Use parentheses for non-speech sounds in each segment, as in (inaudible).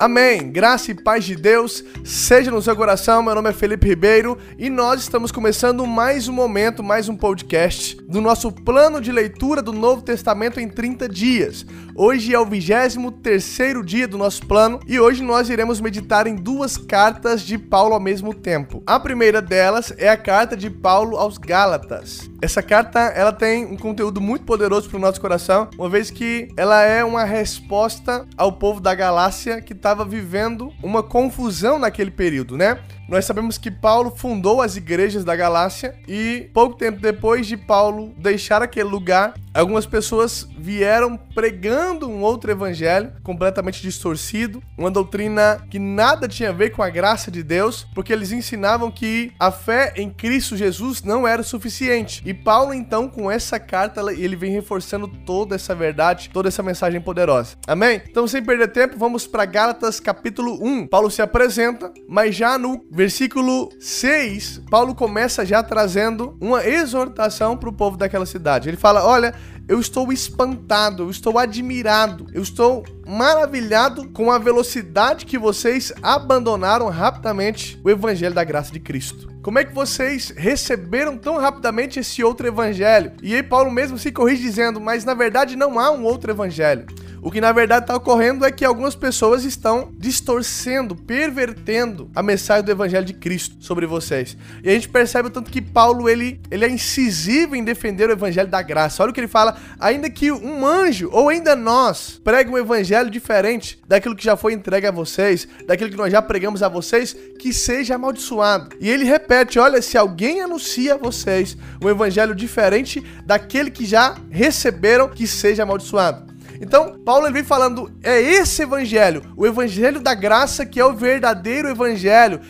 Amém. Graça e paz de Deus seja no seu coração. Meu nome é Felipe Ribeiro e nós estamos começando mais um momento, mais um podcast do nosso plano de leitura do Novo Testamento em 30 dias. Hoje é o 23º dia do nosso plano e hoje nós iremos meditar em duas cartas de Paulo ao mesmo tempo. A primeira delas é a carta de Paulo aos Gálatas. Essa carta, ela tem um conteúdo muito poderoso para o nosso coração, uma vez que ela é uma resposta ao povo da Galácia que estava vivendo uma confusão naquele período, né? Nós sabemos que Paulo fundou as igrejas da Galácia e pouco tempo depois de Paulo deixar aquele lugar, algumas pessoas vieram pregando um outro evangelho completamente distorcido, uma doutrina que nada tinha a ver com a graça de Deus, porque eles ensinavam que a fé em Cristo Jesus não era suficiente. E Paulo então com essa carta ele vem reforçando toda essa verdade, toda essa mensagem poderosa. Amém? Então sem perder tempo, vamos para Gálatas capítulo 1. Paulo se apresenta, mas já no versículo 6, Paulo começa já trazendo uma exortação para o povo daquela cidade. Ele fala: Olha, eu estou espantado, eu estou admirado, eu estou maravilhado com a velocidade que vocês abandonaram rapidamente o evangelho da graça de Cristo. Como é que vocês receberam tão rapidamente esse outro evangelho? E aí Paulo mesmo se corrige dizendo: "Mas na verdade não há um outro evangelho. O que na verdade está ocorrendo é que algumas pessoas estão distorcendo, pervertendo a mensagem do evangelho de Cristo sobre vocês. E a gente percebe o tanto que Paulo ele, ele é incisivo em defender o evangelho da graça. Olha o que ele fala: ainda que um anjo ou ainda nós pregue um evangelho diferente daquilo que já foi entregue a vocês, daquilo que nós já pregamos a vocês, que seja amaldiçoado. E ele repete: olha, se alguém anuncia a vocês um evangelho diferente daquele que já receberam, que seja amaldiçoado. Então, Paulo ele vem falando, é esse evangelho, o evangelho da graça que é o verdadeiro evangelho,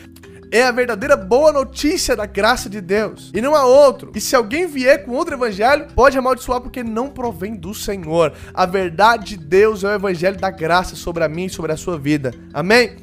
é a verdadeira boa notícia da graça de Deus. E não há outro. E se alguém vier com outro evangelho, pode amaldiçoar porque não provém do Senhor. A verdade de Deus é o evangelho da graça sobre a mim e sobre a sua vida. Amém?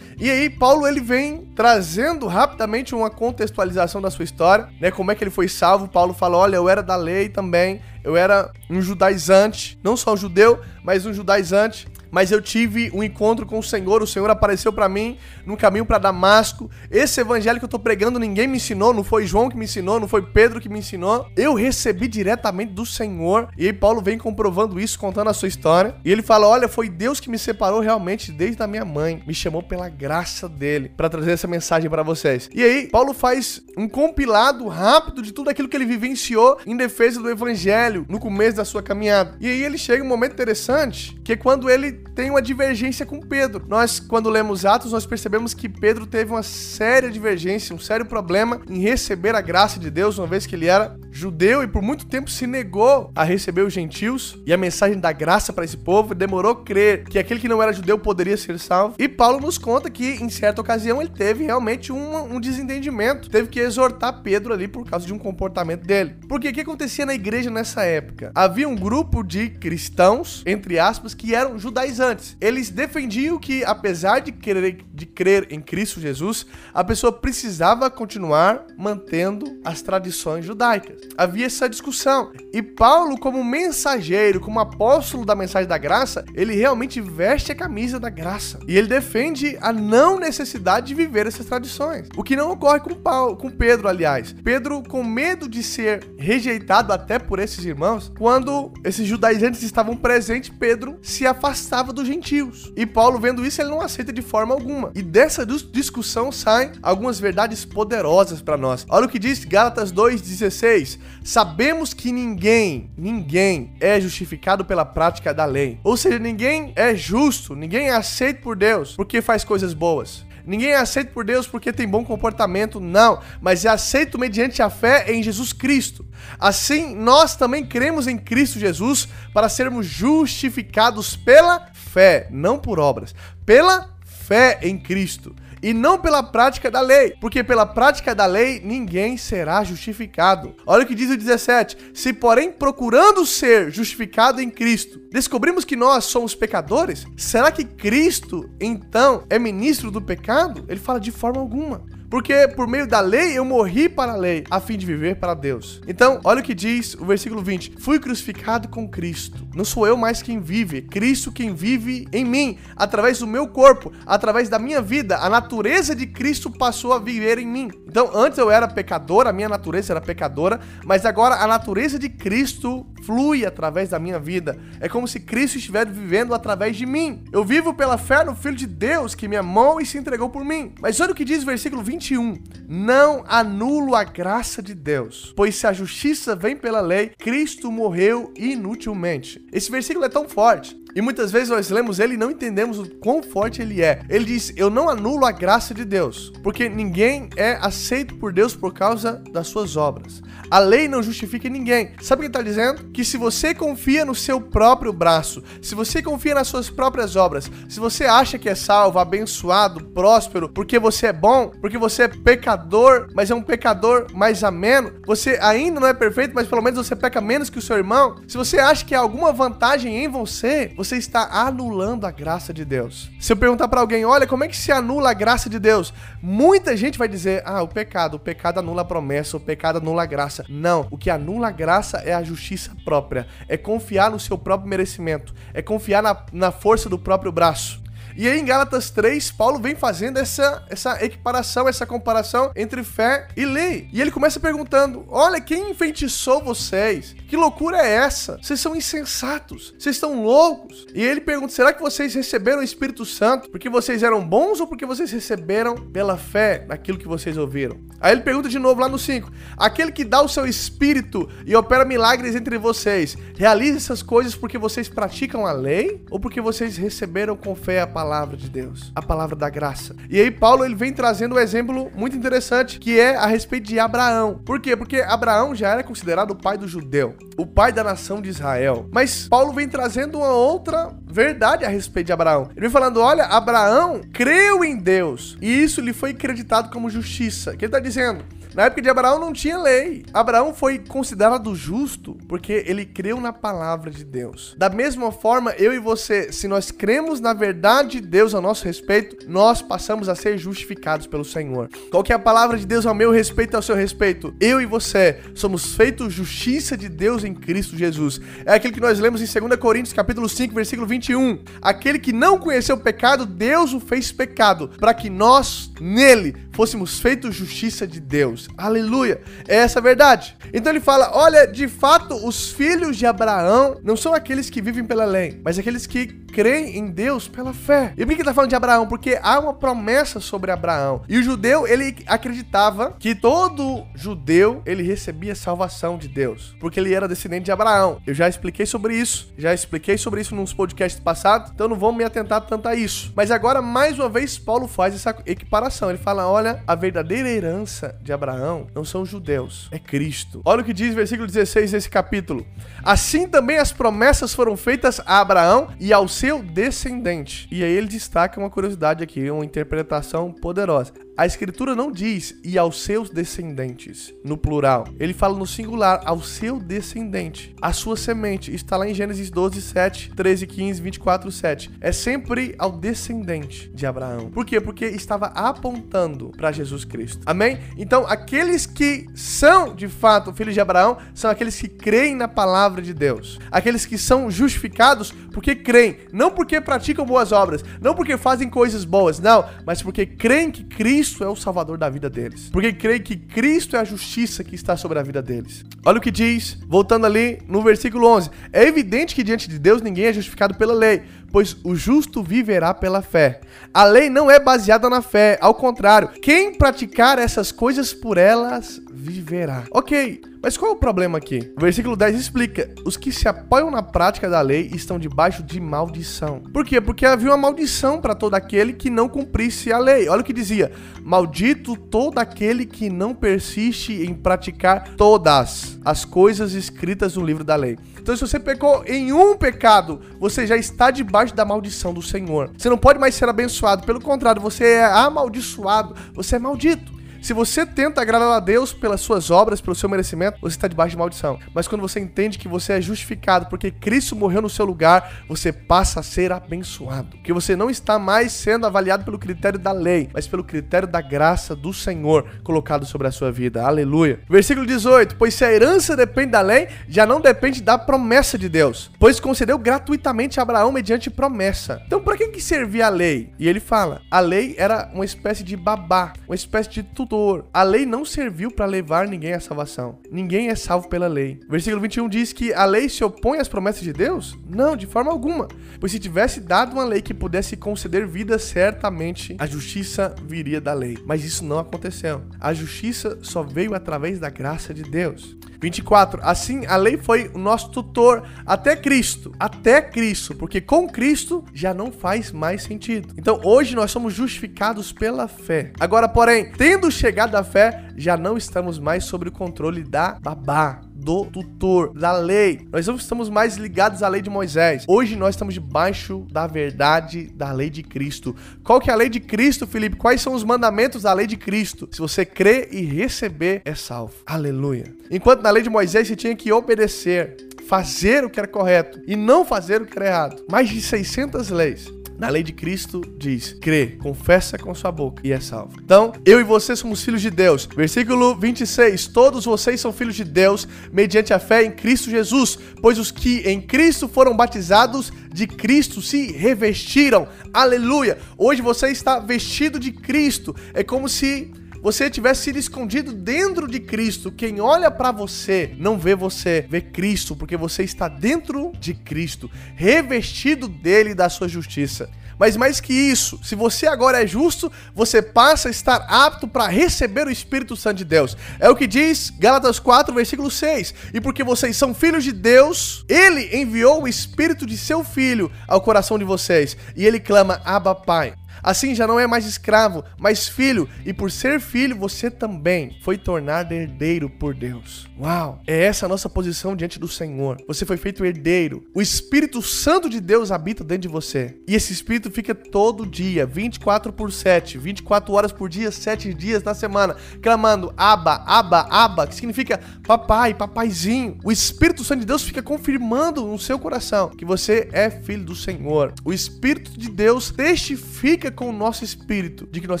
E aí, Paulo ele vem trazendo rapidamente uma contextualização da sua história, né? Como é que ele foi salvo. Paulo fala: olha, eu era da lei também, eu era um judaizante, não só um judeu, mas um judaizante mas eu tive um encontro com o Senhor, o Senhor apareceu para mim no caminho para Damasco. Esse evangelho que eu tô pregando, ninguém me ensinou, não foi João que me ensinou, não foi Pedro que me ensinou. Eu recebi diretamente do Senhor. E aí Paulo vem comprovando isso, contando a sua história. E ele fala: "Olha, foi Deus que me separou realmente desde a minha mãe, me chamou pela graça dele para trazer essa mensagem para vocês". E aí Paulo faz um compilado rápido de tudo aquilo que ele vivenciou em defesa do evangelho no começo da sua caminhada. E aí ele chega um momento interessante, que é quando ele tem uma divergência com Pedro. Nós, quando lemos Atos, nós percebemos que Pedro teve uma séria divergência, um sério problema em receber a graça de Deus, uma vez que ele era judeu e por muito tempo se negou a receber os gentios e a mensagem da graça para esse povo, demorou a crer que aquele que não era judeu poderia ser salvo. E Paulo nos conta que, em certa ocasião, ele teve realmente um, um desentendimento, teve que exortar Pedro ali por causa de um comportamento dele. Porque o que acontecia na igreja nessa época? Havia um grupo de cristãos, entre aspas, que eram judaizantes. Eles defendiam que, apesar de crer, de crer em Cristo Jesus, a pessoa precisava continuar mantendo as tradições judaicas havia essa discussão. E Paulo, como mensageiro, como apóstolo da mensagem da graça, ele realmente veste a camisa da graça. E ele defende a não necessidade de viver essas tradições. O que não ocorre com Paulo, com Pedro, aliás. Pedro, com medo de ser rejeitado até por esses irmãos, quando esses judaizantes estavam presentes, Pedro se afastava dos gentios. E Paulo, vendo isso, ele não aceita de forma alguma. E dessa discussão saem algumas verdades poderosas para nós. Olha o que diz Gálatas 2:16 sabemos que ninguém, ninguém é justificado pela prática da lei. Ou seja, ninguém é justo, ninguém é aceito por Deus porque faz coisas boas. Ninguém é aceito por Deus porque tem bom comportamento, não, mas é aceito mediante a fé em Jesus Cristo. Assim, nós também cremos em Cristo Jesus para sermos justificados pela fé, não por obras, pela fé em Cristo e não pela prática da lei, porque pela prática da lei ninguém será justificado. Olha o que diz o 17: Se, porém, procurando ser justificado em Cristo, descobrimos que nós somos pecadores, será que Cristo então é ministro do pecado? Ele fala de forma alguma. Porque por meio da lei eu morri para a lei, a fim de viver para Deus. Então, olha o que diz o versículo 20: Fui crucificado com Cristo. Não sou eu mais quem vive, Cristo quem vive em mim, através do meu corpo, através da minha vida. A natureza de Cristo passou a viver em mim. Então, antes eu era pecador, a minha natureza era pecadora, mas agora a natureza de Cristo flui através da minha vida. É como se Cristo estivesse vivendo através de mim. Eu vivo pela fé no Filho de Deus que me amou e se entregou por mim. Mas olha o que diz o versículo 21. Não anulo a graça de Deus, pois se a justiça vem pela lei, Cristo morreu inutilmente. Esse versículo é tão forte e muitas vezes nós lemos ele e não entendemos o quão forte ele é. Ele diz: Eu não anulo a graça de Deus, porque ninguém é aceito por Deus por causa das suas obras. A lei não justifica ninguém. Sabe o que ele está dizendo? Que se você confia no seu próprio braço, se você confia nas suas próprias obras, se você acha que é salvo, abençoado, próspero, porque você é bom, porque você é pecador, mas é um pecador mais ameno, você ainda não é perfeito, mas pelo menos você peca menos que o seu irmão. Se você acha que há alguma vantagem em você, você está anulando a graça de Deus. Se eu perguntar para alguém, olha, como é que se anula a graça de Deus? Muita gente vai dizer, ah, o pecado, o pecado anula a promessa, o pecado anula a graça. Não, o que anula a graça é a justiça própria, é confiar no seu próprio merecimento, é confiar na, na força do próprio braço. E aí em Gálatas 3, Paulo vem fazendo essa, essa equiparação, essa comparação entre fé e lei. E ele começa perguntando: Olha, quem enfeitiçou vocês? Que loucura é essa? Vocês são insensatos, vocês estão loucos. E ele pergunta: será que vocês receberam o Espírito Santo porque vocês eram bons ou porque vocês receberam pela fé naquilo que vocês ouviram? Aí ele pergunta de novo lá no 5: aquele que dá o seu espírito e opera milagres entre vocês, realiza essas coisas porque vocês praticam a lei ou porque vocês receberam com fé a palavra de Deus, a palavra da graça? E aí Paulo ele vem trazendo um exemplo muito interessante que é a respeito de Abraão. Por quê? Porque Abraão já era considerado o pai do judeu o pai da nação de Israel. Mas Paulo vem trazendo uma outra verdade a respeito de Abraão. Ele vem falando: olha, Abraão creu em Deus e isso lhe foi acreditado como justiça. O que ele está dizendo? Na época de Abraão não tinha lei. Abraão foi considerado justo porque ele creu na palavra de Deus. Da mesma forma, eu e você, se nós cremos na verdade de Deus a nosso respeito, nós passamos a ser justificados pelo Senhor. Qual que é a palavra de Deus ao meu respeito e ao seu respeito? Eu e você somos feitos justiça de Deus em Cristo Jesus. É aquilo que nós lemos em 2 Coríntios, capítulo 5, versículo 21. Aquele que não conheceu o pecado, Deus o fez pecado, para que nós nele fôssemos feitos justiça de Deus. Aleluia! É essa a verdade. Então ele fala: olha, de fato, os filhos de Abraão não são aqueles que vivem pela lei, mas aqueles que creem em Deus pela fé. E por que ele está falando de Abraão? Porque há uma promessa sobre Abraão. E o judeu, ele acreditava que todo judeu, ele recebia salvação de Deus, porque ele era descendente de Abraão. Eu já expliquei sobre isso, já expliquei sobre isso nos podcasts passados, então não vou me atentar tanto a isso. Mas agora, mais uma vez, Paulo faz essa equiparação. Ele fala: olha, a verdadeira herança de Abraão não são os judeus, é Cristo. Olha o que diz versículo 16 desse capítulo. Assim também as promessas foram feitas a Abraão e ao seu descendente. E aí ele destaca uma curiosidade aqui, uma interpretação poderosa. A escritura não diz e aos seus descendentes, no plural. Ele fala no singular, ao seu descendente. A sua semente está lá em Gênesis 12, 7, 13, 15, 24, 7. É sempre ao descendente de Abraão. Por quê? Porque estava apontando para Jesus Cristo. Amém? Então, aqueles que são de fato filhos de Abraão são aqueles que creem na palavra de Deus. Aqueles que são justificados porque creem, não porque praticam boas obras, não porque fazem coisas boas, não, mas porque creem que Cristo Cristo é o salvador da vida deles. Porque creem que Cristo é a justiça que está sobre a vida deles. Olha o que diz, voltando ali no versículo 11: É evidente que diante de Deus ninguém é justificado pela lei, pois o justo viverá pela fé. A lei não é baseada na fé, ao contrário, quem praticar essas coisas por elas viverá. Ok, mas qual é o problema aqui? O versículo 10 explica: os que se apoiam na prática da lei estão debaixo de maldição. Por quê? Porque havia uma maldição para todo aquele que não cumprisse a lei. Olha o que dizia: Maldito todo aquele que não persiste em praticar todas as coisas escritas no livro da lei. Então, se você pecou em um pecado, você já está debaixo da maldição do Senhor. Você não pode mais ser abençoado, pelo contrário, você é amaldiçoado, você é maldito. Se você tenta agradar a Deus pelas suas obras, pelo seu merecimento, você está debaixo de maldição. Mas quando você entende que você é justificado porque Cristo morreu no seu lugar, você passa a ser abençoado. Que você não está mais sendo avaliado pelo critério da lei, mas pelo critério da graça do Senhor colocado sobre a sua vida. Aleluia. Versículo 18: Pois se a herança depende da lei, já não depende da promessa de Deus, pois concedeu gratuitamente a Abraão mediante promessa. Então, para que, que servia a lei? E ele fala: a lei era uma espécie de babá, uma espécie de tutor. A lei não serviu para levar ninguém à salvação. Ninguém é salvo pela lei. Versículo 21 diz que a lei se opõe às promessas de Deus? Não, de forma alguma. Pois se tivesse dado uma lei que pudesse conceder vida, certamente a justiça viria da lei. Mas isso não aconteceu. A justiça só veio através da graça de Deus. 24. Assim, a lei foi o nosso tutor até Cristo. Até Cristo, porque com Cristo já não faz mais sentido. Então, hoje nós somos justificados pela fé. Agora, porém, tendo chegado à fé, já não estamos mais sob o controle da babá, do tutor, da lei. Nós não estamos mais ligados à lei de Moisés. Hoje nós estamos debaixo da verdade da lei de Cristo. Qual que é a lei de Cristo, Felipe? Quais são os mandamentos da lei de Cristo? Se você crer e receber, é salvo. Aleluia. Enquanto na lei de Moisés você tinha que obedecer, fazer o que era correto e não fazer o que era errado. Mais de 600 leis. Na lei de Cristo diz: crê, confessa com sua boca e é salvo. Então, eu e você somos filhos de Deus. Versículo 26: Todos vocês são filhos de Deus mediante a fé em Cristo Jesus, pois os que em Cristo foram batizados de Cristo se revestiram. Aleluia! Hoje você está vestido de Cristo. É como se você tivesse sido escondido dentro de Cristo. Quem olha para você não vê você, vê Cristo, porque você está dentro de Cristo, revestido dele e da sua justiça. Mas mais que isso, se você agora é justo, você passa a estar apto para receber o Espírito Santo de Deus. É o que diz Gálatas 4, versículo 6. E porque vocês são filhos de Deus, ele enviou o Espírito de seu Filho ao coração de vocês. E ele clama: Abba, Pai. Assim já não é mais escravo, mas filho, e por ser filho, você também foi tornado herdeiro por Deus. Uau! É essa a nossa posição diante do Senhor. Você foi feito herdeiro. O Espírito Santo de Deus habita dentro de você. E esse Espírito fica todo dia, 24 por 7, 24 horas por dia, 7 dias na semana, clamando Aba, Aba, Aba, que significa papai, papaizinho. O Espírito Santo de Deus fica confirmando no seu coração que você é filho do Senhor. O Espírito de Deus testifica com o nosso espírito de que nós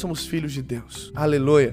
somos filhos de Deus. Aleluia.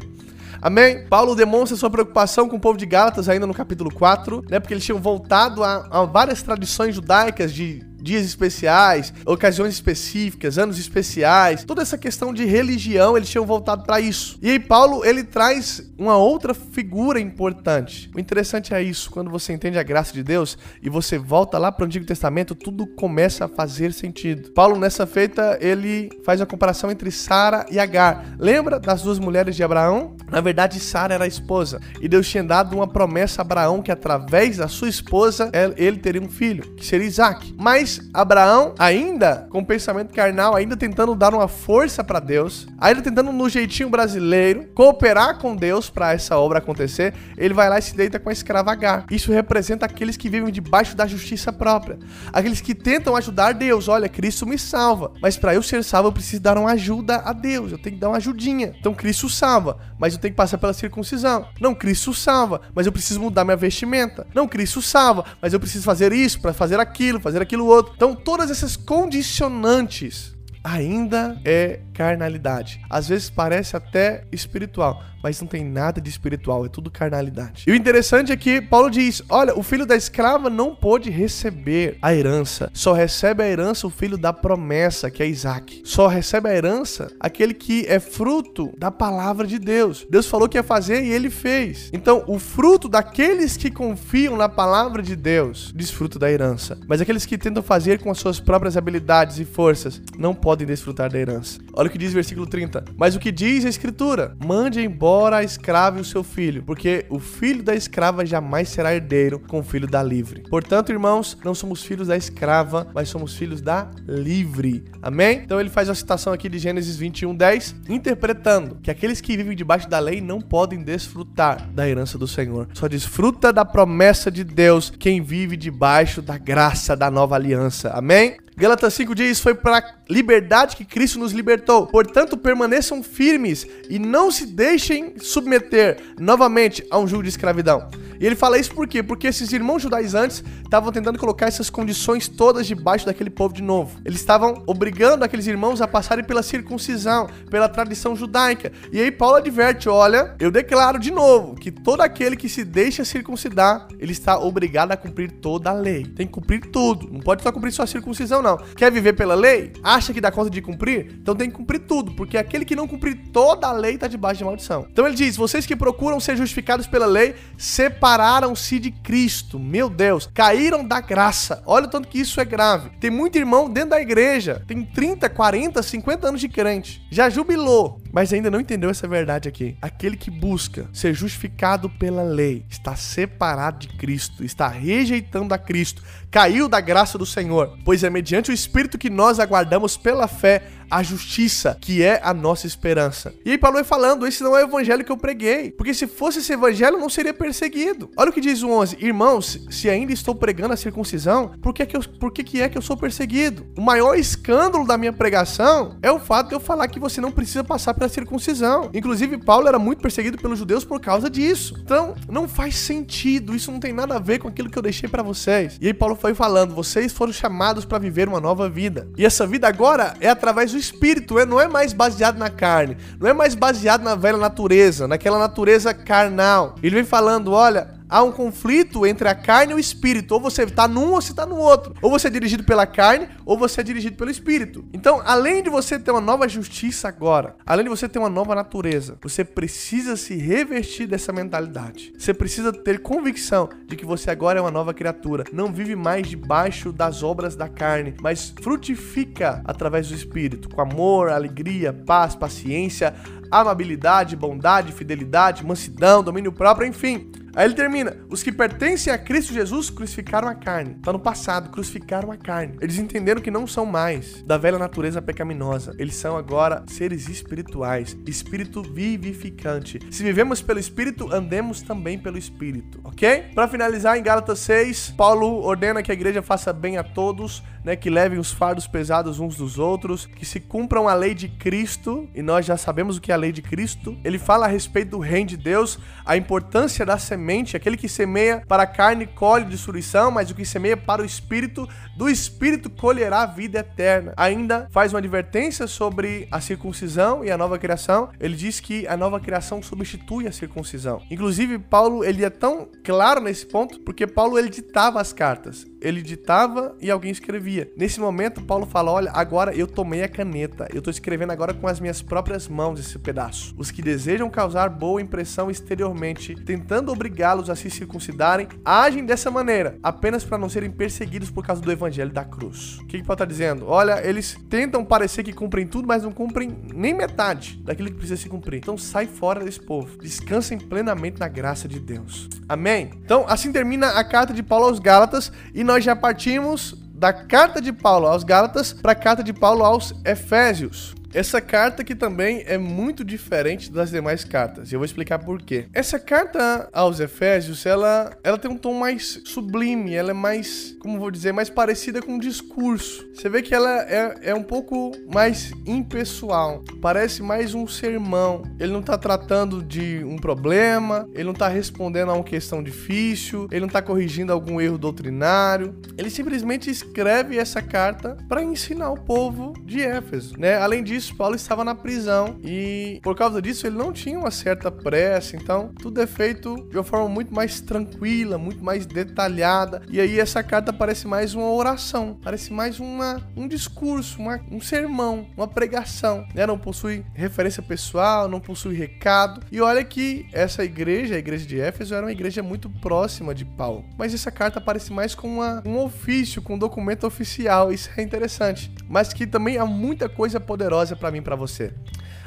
Amém? Paulo demonstra sua preocupação com o povo de Gálatas ainda no capítulo 4, né? Porque eles tinham voltado a, a várias tradições judaicas de dias especiais, ocasiões específicas, anos especiais, toda essa questão de religião, eles tinham voltado para isso. E aí Paulo, ele traz uma outra figura importante. O interessante é isso, quando você entende a graça de Deus e você volta lá para o Antigo Testamento, tudo começa a fazer sentido. Paulo nessa feita, ele faz a comparação entre Sara e Agar. Lembra das duas mulheres de Abraão? Na verdade, Sara era a esposa, e Deus tinha dado uma promessa a Abraão que através da sua esposa ele teria um filho, que seria Isaac. Mas Abraão, ainda com pensamento carnal, ainda tentando dar uma força para Deus, ainda tentando no jeitinho brasileiro cooperar com Deus para essa obra acontecer, ele vai lá e se deita com a escrava Agar. Isso representa aqueles que vivem debaixo da justiça própria, aqueles que tentam ajudar Deus. Olha, Cristo me salva, mas para eu ser salvo eu preciso dar uma ajuda a Deus, eu tenho que dar uma ajudinha. Então Cristo salva, mas eu tenho que passar pela circuncisão. Não, Cristo salva, mas eu preciso mudar minha vestimenta. Não, Cristo salva, mas eu preciso fazer isso para fazer aquilo, fazer aquilo outro. Então, todas essas condicionantes ainda é carnalidade. Às vezes parece até espiritual, mas não tem nada de espiritual, é tudo carnalidade. E o interessante é que Paulo diz: olha, o filho da escrava não pôde receber a herança, só recebe a herança o filho da promessa, que é Isaac. Só recebe a herança aquele que é fruto da palavra de Deus. Deus falou que ia fazer e ele fez. Então, o fruto daqueles que confiam na palavra de Deus desfruta da herança, mas aqueles que tentam fazer com as suas próprias habilidades e forças não podem desfrutar da herança. Olha o que diz o versículo 30. Mas o que diz a escritura? Mande embora a escrava e o seu filho, porque o filho da escrava jamais será herdeiro com o filho da livre. Portanto, irmãos, não somos filhos da escrava, mas somos filhos da livre. Amém? Então ele faz a citação aqui de Gênesis 21, 10, interpretando que aqueles que vivem debaixo da lei não podem desfrutar da herança do Senhor. Só desfruta da promessa de Deus quem vive debaixo da graça da nova aliança. Amém? Gálatas 5 diz: Foi para liberdade que Cristo nos libertou. Portanto, permaneçam firmes e não se deixem submeter novamente a um jugo de escravidão. E ele fala isso por quê? Porque esses irmãos judaizantes estavam tentando colocar essas condições todas debaixo daquele povo de novo. Eles estavam obrigando aqueles irmãos a passarem pela circuncisão, pela tradição judaica. E aí Paulo adverte: olha, eu declaro de novo que todo aquele que se deixa circuncidar, ele está obrigado a cumprir toda a lei. Tem que cumprir tudo. Não pode só cumprir só circuncisão, não. Quer viver pela lei? Acha que dá conta de cumprir? Então tem que cumprir tudo, porque aquele que não cumprir toda a lei está debaixo de maldição. Então ele diz: vocês que procuram ser justificados pela lei, separaram-se de Cristo. Meu Deus, caíram da graça. Olha o tanto que isso é grave. Tem muito irmão dentro da igreja, tem 30, 40, 50 anos de crente. Já jubilou, mas ainda não entendeu essa verdade aqui. Aquele que busca ser justificado pela lei está separado de Cristo, está rejeitando a Cristo, caiu da graça do Senhor, pois é mediante o Espírito que nós aguardamos pela fé a justiça, que é a nossa esperança. E aí Paulo vai falando, esse não é o evangelho que eu preguei, porque se fosse esse evangelho, não seria perseguido. Olha o que diz o 11, irmãos, se ainda estou pregando a circuncisão, por que, que, eu, por que, que é que eu sou perseguido? O maior escândalo da minha pregação é o fato de eu falar que você não precisa passar pela circuncisão. Inclusive, Paulo era muito perseguido pelos judeus por causa disso. Então, não faz sentido, isso não tem nada a ver com aquilo que eu deixei para vocês. E aí Paulo foi falando, vocês foram chamados para viver uma nova vida. E essa vida agora é através do espírito, é, não é mais baseado na carne, não é mais baseado na velha natureza, naquela natureza carnal. Ele vem falando: olha, há um conflito entre a carne e o espírito. Ou você está num ou você está no outro. Ou você é dirigido pela carne ou você é dirigido pelo espírito. Então, além de você ter uma nova justiça agora, além de você ter uma nova natureza, você precisa se revestir dessa mentalidade. Você precisa ter convicção de que você agora é uma nova criatura. Não vive mais debaixo das obras da carne, mas frutifica através do espírito, com amor, alegria, paz, paciência, amabilidade, bondade, fidelidade, mansidão, domínio próprio, enfim. Aí ele termina: os que pertencem a Cristo Jesus crucificaram a carne. Tá no passado, crucificaram a carne. Eles entenderam que não são mais da velha natureza pecaminosa. Eles são agora seres espirituais, espírito vivificante. Se vivemos pelo espírito, andemos também pelo espírito, ok? Para finalizar, em Gálatas 6, Paulo ordena que a igreja faça bem a todos, né, que levem os fardos pesados uns dos outros, que se cumpram a lei de Cristo, e nós já sabemos o que é a lei de Cristo. Ele fala a respeito do reino de Deus, a importância da semente semente, aquele que semeia para a carne colhe destruição, mas o que semeia para o espírito, do espírito colherá vida eterna. Ainda faz uma advertência sobre a circuncisão e a nova criação. Ele diz que a nova criação substitui a circuncisão. Inclusive, Paulo ele é tão claro nesse ponto porque Paulo ele ditava as cartas ele ditava e alguém escrevia. Nesse momento, Paulo fala: Olha, agora eu tomei a caneta, eu estou escrevendo agora com as minhas próprias mãos esse pedaço. Os que desejam causar boa impressão exteriormente, tentando obrigá-los a se circuncidarem, agem dessa maneira, apenas para não serem perseguidos por causa do evangelho da cruz. O que, que Paulo está dizendo? Olha, eles tentam parecer que cumprem tudo, mas não cumprem nem metade daquilo que precisa se cumprir. Então sai fora desse povo. Descansem plenamente na graça de Deus. Amém? Então, assim termina a carta de Paulo aos Gálatas e nós já partimos da carta de Paulo aos Gálatas para a carta de Paulo aos Efésios. Essa carta aqui também é muito diferente das demais cartas, e eu vou explicar por quê. Essa carta aos Efésios, ela, ela tem um tom mais sublime, ela é mais, como vou dizer, mais parecida com um discurso. Você vê que ela é, é um pouco mais impessoal, parece mais um sermão. Ele não tá tratando de um problema, ele não tá respondendo a uma questão difícil, ele não tá corrigindo algum erro doutrinário. Ele simplesmente escreve essa carta para ensinar o povo de Éfeso, né? Além disso, disso, Paulo estava na prisão e por causa disso ele não tinha uma certa pressa, então tudo é feito de uma forma muito mais tranquila, muito mais detalhada. E aí essa carta parece mais uma oração, parece mais uma, um discurso, uma, um sermão, uma pregação. Né? Não possui referência pessoal, não possui recado. E olha que essa igreja, a igreja de Éfeso, era uma igreja muito próxima de Paulo. Mas essa carta parece mais com uma, um ofício, com um documento oficial. Isso é interessante. Mas que também há muita coisa poderosa para mim, para você.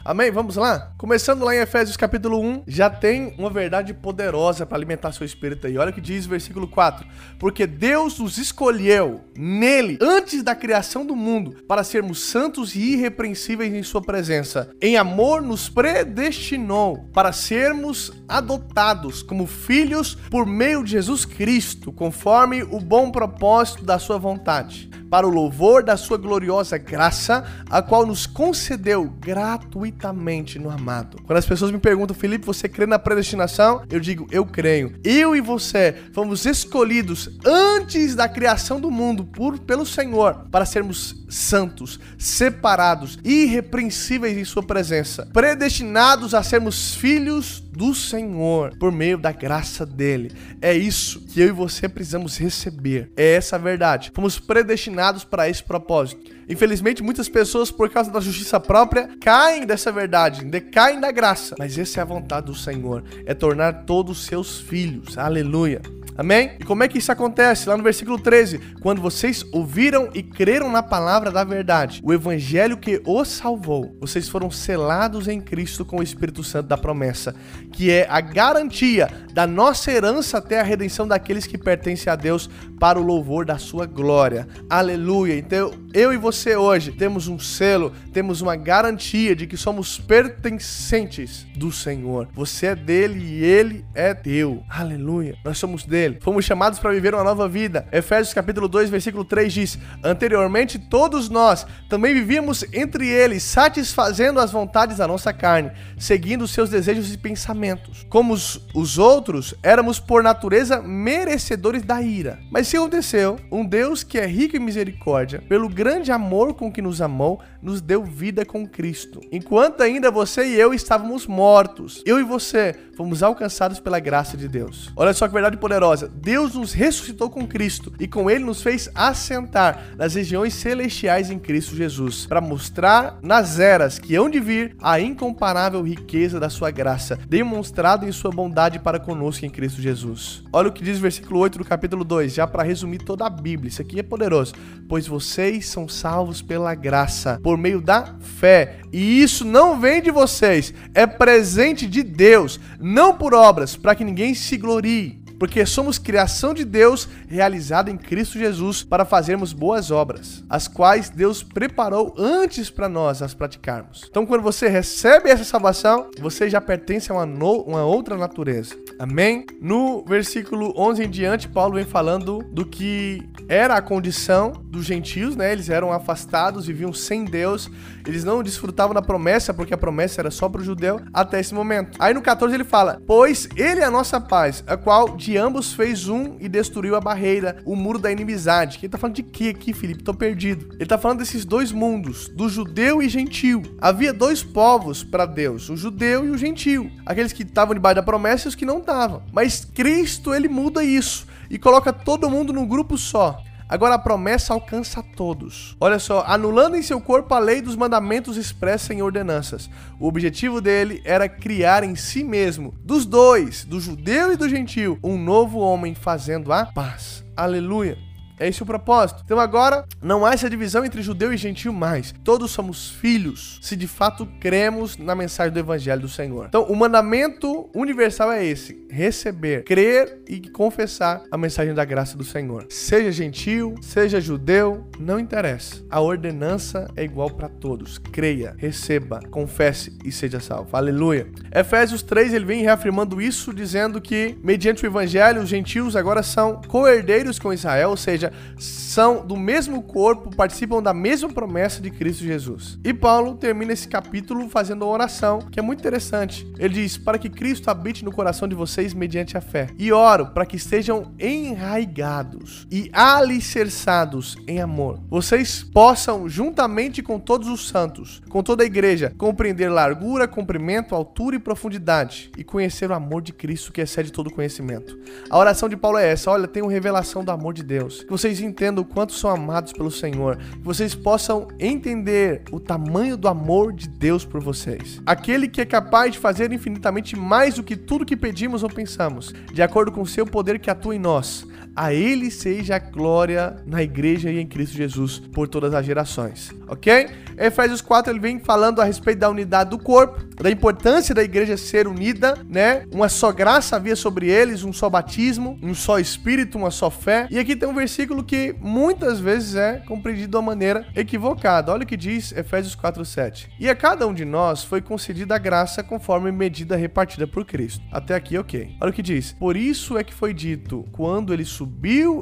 Amém? Vamos lá? Começando lá em Efésios capítulo 1, já tem uma verdade poderosa para alimentar seu espírito aí. Olha o que diz o versículo 4. Porque Deus nos escolheu nele antes da criação do mundo para sermos santos e irrepreensíveis em sua presença. Em amor nos predestinou para sermos adotados como filhos por meio de Jesus Cristo, conforme o bom propósito da sua vontade para o louvor da sua gloriosa graça, a qual nos concedeu gratuitamente no amado. Quando as pessoas me perguntam, Felipe, você crê na predestinação? Eu digo, eu creio. Eu e você fomos escolhidos antes da criação do mundo por pelo Senhor para sermos santos, separados, irrepreensíveis em sua presença, predestinados a sermos filhos do Senhor por meio da graça dele. É isso que eu e você precisamos receber. É essa a verdade. Fomos predestinados para esse propósito. Infelizmente, muitas pessoas, por causa da justiça própria, caem dessa verdade, decaem da graça. Mas essa é a vontade do Senhor: é tornar todos seus filhos. Aleluia. Amém? E como é que isso acontece? Lá no versículo 13: Quando vocês ouviram e creram na palavra da verdade, o evangelho que os salvou, vocês foram selados em Cristo com o Espírito Santo da promessa, que é a garantia da nossa herança até a redenção daqueles que pertencem a Deus para o louvor da sua glória. Aleluia. Então, eu e você hoje temos um selo, temos uma garantia de que somos pertencentes do Senhor. Você é dele e ele é teu. Aleluia. Nós somos dele. Fomos chamados para viver uma nova vida. Efésios capítulo 2, versículo 3 diz: Anteriormente todos nós também vivíamos entre eles, satisfazendo as vontades da nossa carne, seguindo os seus desejos e pensamentos. Como os, os outros, éramos por natureza merecedores da ira. Mas se aconteceu, um Deus que é rico em misericórdia, pelo grande amor com que nos amou, nos deu vida com Cristo. Enquanto ainda você e eu estávamos mortos, eu e você fomos alcançados pela graça de Deus. Olha só que verdade poderosa. Deus nos ressuscitou com Cristo e com ele nos fez assentar nas regiões celestiais em Cristo Jesus, para mostrar nas eras que hão de vir a incomparável riqueza da sua graça, demonstrada em sua bondade para conosco em Cristo Jesus. Olha o que diz o versículo 8 do capítulo 2, já para resumir toda a Bíblia. Isso aqui é poderoso. Pois vocês são salvos pela graça por meio da fé. E isso não vem de vocês, é presente de Deus, não por obras, para que ninguém se glorie porque somos criação de Deus realizada em Cristo Jesus para fazermos boas obras, as quais Deus preparou antes para nós as praticarmos. Então, quando você recebe essa salvação, você já pertence a uma, no, uma outra natureza. Amém? No versículo 11 em diante, Paulo vem falando do que era a condição dos gentios, né? Eles eram afastados, viviam sem Deus, eles não desfrutavam da promessa, porque a promessa era só para o judeu até esse momento. Aí no 14 ele fala: Pois ele é a nossa paz, a qual de ambos fez um e destruiu a barreira, o muro da inimizade. Ele tá falando de que aqui, Felipe? Tô perdido. Ele tá falando desses dois mundos, do judeu e gentil. Havia dois povos para Deus, o judeu e o gentil. Aqueles que estavam debaixo da promessa e os que não estavam. Mas Cristo, ele muda isso e coloca todo mundo num grupo só. Agora a promessa alcança a todos. Olha só, anulando em seu corpo a lei dos mandamentos expressa em ordenanças. O objetivo dele era criar em si mesmo, dos dois, do judeu e do gentil, um novo homem fazendo a paz. Aleluia. É esse o propósito. Então agora não há essa divisão entre judeu e gentil mais. Todos somos filhos, se de fato cremos na mensagem do evangelho do Senhor. Então o mandamento universal é esse: receber, crer e confessar a mensagem da graça do Senhor. Seja gentil, seja judeu, não interessa. A ordenança é igual para todos. Creia, receba, confesse e seja salvo. Aleluia. Efésios 3 ele vem reafirmando isso dizendo que mediante o evangelho os gentios agora são co-herdeiros com Israel, ou seja, seja, são do mesmo corpo, participam da mesma promessa de Cristo Jesus. E Paulo termina esse capítulo fazendo uma oração que é muito interessante. Ele diz: Para que Cristo habite no coração de vocês mediante a fé. E oro para que estejam enraigados e alicerçados em amor. Vocês possam, juntamente com todos os santos, com toda a igreja, compreender largura, comprimento, altura e profundidade e conhecer o amor de Cristo que excede todo conhecimento. A oração de Paulo é essa: olha, tenho revelação do amor de Deus que vocês entendam o quanto são amados pelo Senhor, que vocês possam entender o tamanho do amor de Deus por vocês. Aquele que é capaz de fazer infinitamente mais do que tudo que pedimos ou pensamos, de acordo com o seu poder que atua em nós A ele seja a glória na igreja e em Cristo Jesus por todas as gerações. Ok? Efésios 4 ele vem falando a respeito da unidade do corpo, da importância da igreja ser unida, né? Uma só graça havia sobre eles, um só batismo, um só espírito, uma só fé. E aqui tem um versículo que muitas vezes é compreendido de uma maneira equivocada. Olha o que diz Efésios 4:7. E a cada um de nós foi concedida a graça conforme medida repartida por Cristo. Até aqui, OK. Olha o que diz: Por isso é que foi dito: quando ele subiu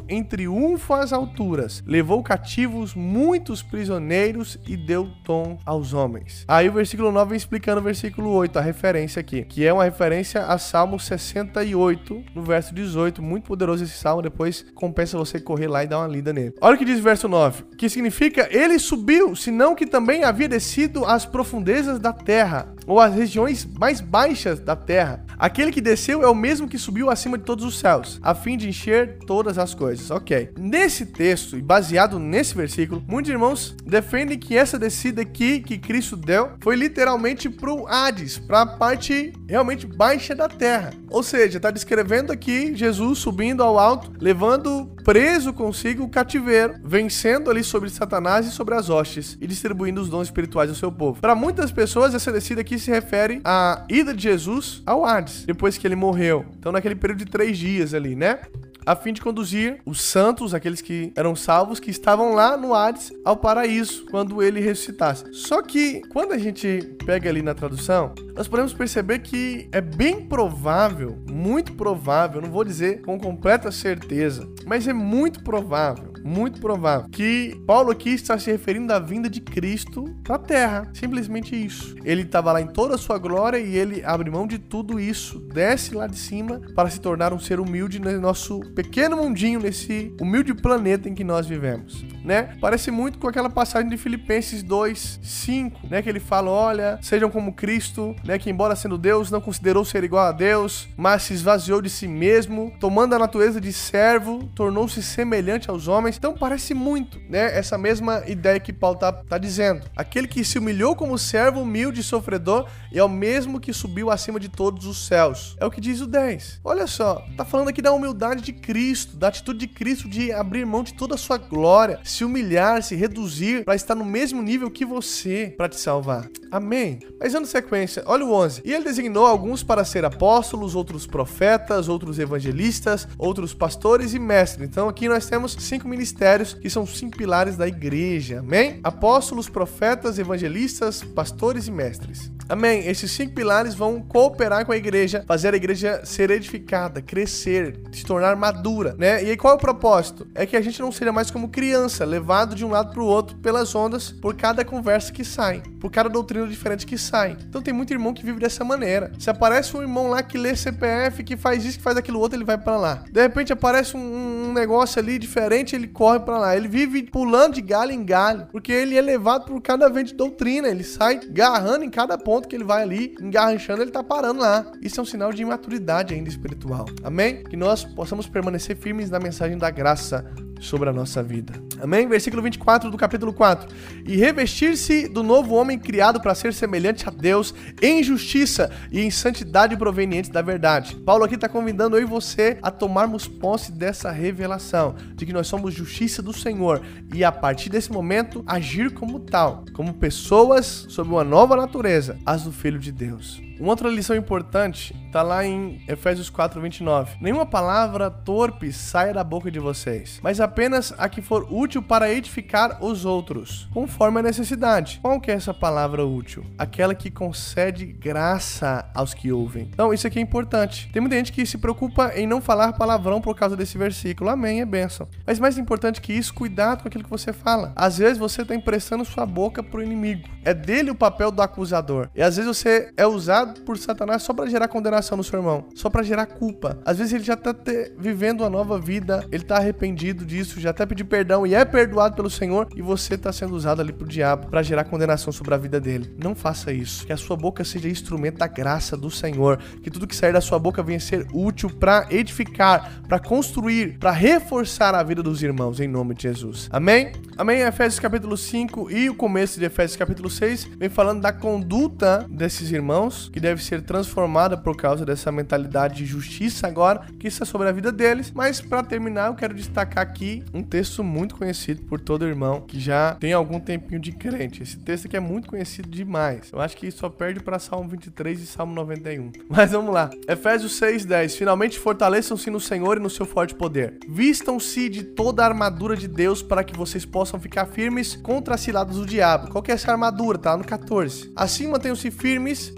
em triunfo às alturas, levou cativos muitos prisioneiros e deu tom aos homens. Aí o versículo 9 vem explicando o versículo 8, a referência aqui, que é uma referência a Salmo 68, no verso 18. Muito poderoso esse salmo, depois compensa você correr lá e dar uma lida nele. Olha o que diz o verso 9, que significa: Ele subiu, senão que também havia descido às profundezas da terra, ou às regiões mais baixas da terra. Aquele que desceu é o mesmo que subiu acima de todos os céus, a fim de encher todas as coisas. Ok. Nesse texto, e baseado nesse versículo, muitos irmãos defendem que essa descida aqui que Cristo deu foi literalmente pro Hades, para a parte realmente baixa da terra. Ou seja, está descrevendo aqui Jesus subindo ao alto, levando preso consigo o cativeiro, vencendo ali sobre Satanás e sobre as hostes e distribuindo os dons espirituais ao seu povo. Para muitas pessoas, essa descida aqui se refere à ida de Jesus ao Hades, depois que ele morreu. Então, naquele período de três dias ali, né? A fim de conduzir os santos, aqueles que eram salvos, que estavam lá no Hades, ao paraíso, quando ele ressuscitasse. Só que, quando a gente pega ali na tradução, nós podemos perceber que é bem provável, muito provável, não vou dizer com completa certeza, mas é muito provável muito provável que Paulo aqui está se referindo à vinda de Cristo para a terra. Simplesmente isso. Ele estava lá em toda a sua glória e ele abre mão de tudo isso, desce lá de cima para se tornar um ser humilde no nosso pequeno mundinho, nesse humilde planeta em que nós vivemos. Né? Parece muito com aquela passagem de Filipenses 2, 5, né? Que ele fala: olha, sejam como Cristo, né? Que embora sendo Deus, não considerou ser igual a Deus, mas se esvaziou de si mesmo, tomando a natureza de servo, tornou-se semelhante aos homens então parece muito, né? Essa mesma ideia que Paulo tá, tá dizendo. Aquele que se humilhou como servo humilde e sofredor é o mesmo que subiu acima de todos os céus. É o que diz o 10. Olha só, tá falando aqui da humildade de Cristo, da atitude de Cristo de abrir mão de toda a sua glória, se humilhar, se reduzir para estar no mesmo nível que você para te salvar. Amém. Mas dando sequência, olha o 11. E ele designou alguns para ser apóstolos, outros profetas, outros evangelistas, outros pastores e mestres. Então aqui nós temos cinco ministérios que são cinco pilares da igreja. Amém? Apóstolos, profetas, evangelistas, pastores e mestres. Amém. Esses cinco pilares vão cooperar com a igreja, fazer a igreja ser edificada, crescer, se tornar madura, né? E aí qual é o propósito? É que a gente não seja mais como criança, levado de um lado para o outro pelas ondas por cada conversa que sai, por cada doutrina diferente que sai. Então tem muito irmão que vive dessa maneira. Se aparece um irmão lá que lê CPF, que faz isso, que faz aquilo outro, ele vai para lá. De repente aparece um, um negócio ali diferente, ele corre para lá. Ele vive pulando de galho em galho, porque ele é levado por cada vento de doutrina, ele sai garrando em cada ponto ponto que ele vai ali engarranchando, ele tá parando lá. Isso é um sinal de imaturidade ainda espiritual. Amém? Que nós possamos permanecer firmes na mensagem da graça sobre a nossa vida. Amém? Versículo 24 do capítulo 4. E revestir-se do novo homem criado para ser semelhante a Deus em justiça e em santidade provenientes da verdade. Paulo aqui está convidando eu e você a tomarmos posse dessa revelação, de que nós somos justiça do Senhor e a partir desse momento agir como tal, como pessoas sob uma nova natureza, as do Filho de Deus. Uma outra lição importante está lá em Efésios 4, 29. Nenhuma palavra torpe saia da boca de vocês, mas apenas a que for útil para edificar os outros, conforme a necessidade. Qual que é essa palavra útil? Aquela que concede graça aos que ouvem. Então, isso aqui é importante. Tem muita gente que se preocupa em não falar palavrão por causa desse versículo. Amém, é benção. Mas mais importante que isso, cuidado com aquilo que você fala. Às vezes você está emprestando sua boca para o inimigo. É dele o papel do acusador. E às vezes você é usado usado por Satanás só para gerar condenação no seu irmão, só para gerar culpa. Às vezes ele já tá te, vivendo uma nova vida, ele tá arrependido disso, já até pediu perdão e é perdoado pelo Senhor e você tá sendo usado ali pro diabo para gerar condenação sobre a vida dele. Não faça isso. Que a sua boca seja instrumento da graça do Senhor, que tudo que sair da sua boca venha ser útil para edificar, para construir, para reforçar a vida dos irmãos em nome de Jesus. Amém? Amém. Efésios capítulo 5 e o começo de Efésios capítulo 6 vem falando da conduta desses irmãos que deve ser transformada por causa dessa mentalidade de justiça agora, que isso é sobre a vida deles. Mas para terminar, eu quero destacar aqui um texto muito conhecido por todo irmão que já tem algum tempinho de crente. Esse texto aqui é muito conhecido demais. Eu acho que só perde para Salmo 23 e Salmo 91. (laughs) Mas vamos lá. Efésios 6:10. Finalmente fortaleçam-se no Senhor e no seu forte poder. Vistam-se de toda a armadura de Deus para que vocês possam ficar firmes contra as ciladas do diabo. Qual que é essa armadura? Tá no 14. Assim mantenham-se firmes,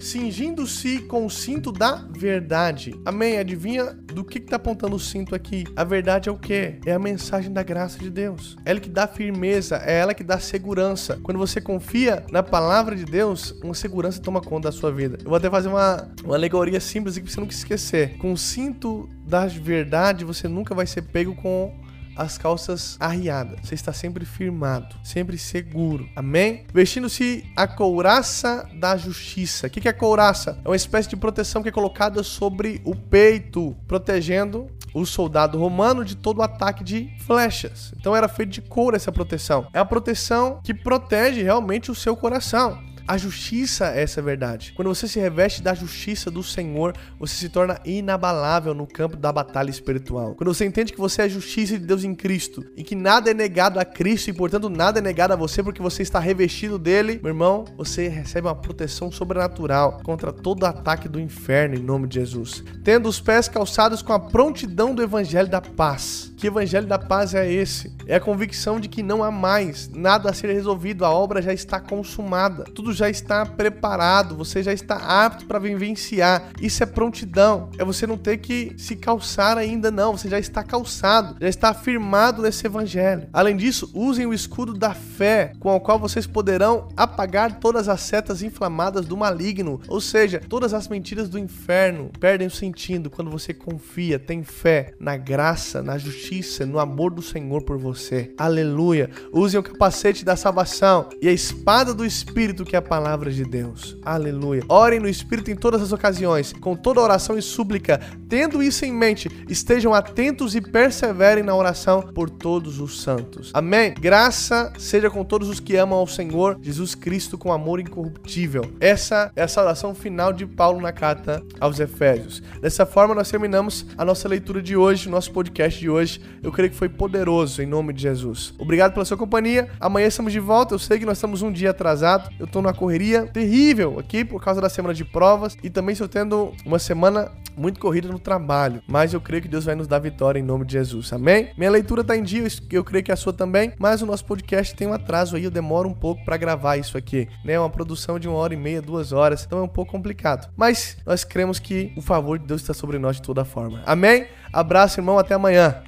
cingindo-se com o cinto da verdade. Amém. Adivinha do que, que tá apontando o cinto aqui? A verdade é o que? É a mensagem da graça de Deus. É ela que dá firmeza, é ela que dá segurança. Quando você confia na palavra de Deus, uma segurança toma conta da sua vida. Eu vou até fazer uma, uma alegoria simples aqui pra você nunca esquecer. Com o cinto da verdade, você nunca vai ser pego com as calças arriadas. Você está sempre firmado, sempre seguro. Amém? Vestindo-se a couraça da justiça. O que é couraça? É uma espécie de proteção que é colocada sobre o peito, protegendo o soldado romano de todo ataque de flechas. Então era feito de couro essa proteção. É a proteção que protege realmente o seu coração. A justiça é essa verdade. Quando você se reveste da justiça do Senhor, você se torna inabalável no campo da batalha espiritual. Quando você entende que você é a justiça de Deus em Cristo e que nada é negado a Cristo e, portanto, nada é negado a você porque você está revestido dele, meu irmão, você recebe uma proteção sobrenatural contra todo ataque do inferno em nome de Jesus. Tendo os pés calçados com a prontidão do evangelho da paz. Que evangelho da paz é esse? É a convicção de que não há mais nada a ser resolvido, a obra já está consumada. Tudo já está preparado, você já está apto para vivenciar. Isso é prontidão. É você não ter que se calçar ainda, não. Você já está calçado, já está afirmado nesse evangelho. Além disso, usem o escudo da fé, com o qual vocês poderão apagar todas as setas inflamadas do maligno. Ou seja, todas as mentiras do inferno perdem o sentido quando você confia, tem fé na graça, na justiça, no amor do Senhor por você. Aleluia. Usem o capacete da salvação e a espada do Espírito, que é a palavra de Deus. Aleluia. Orem no Espírito em todas as ocasiões, com toda oração e súplica. Tendo isso em mente, estejam atentos e perseverem na oração por todos os santos. Amém. Graça seja com todos os que amam ao Senhor Jesus Cristo com amor incorruptível. Essa é a saudação final de Paulo na carta aos Efésios. Dessa forma, nós terminamos a nossa leitura de hoje, o nosso podcast de hoje. Eu creio que foi poderoso em nome de Jesus. Obrigado pela sua companhia. Amanhã estamos de volta. Eu sei que nós estamos um dia atrasado. Eu tô numa correria terrível aqui por causa da semana de provas e também estou tendo uma semana muito corrida no trabalho, mas eu creio que Deus vai nos dar vitória em nome de Jesus. Amém? Minha leitura tá em dia, eu creio que a sua também, mas o nosso podcast tem um atraso aí, eu demoro um pouco para gravar isso aqui, né? É uma produção de uma hora e meia, duas horas, então é um pouco complicado. Mas nós cremos que o favor de Deus está sobre nós de toda forma. Amém? Abraço, irmão, até amanhã.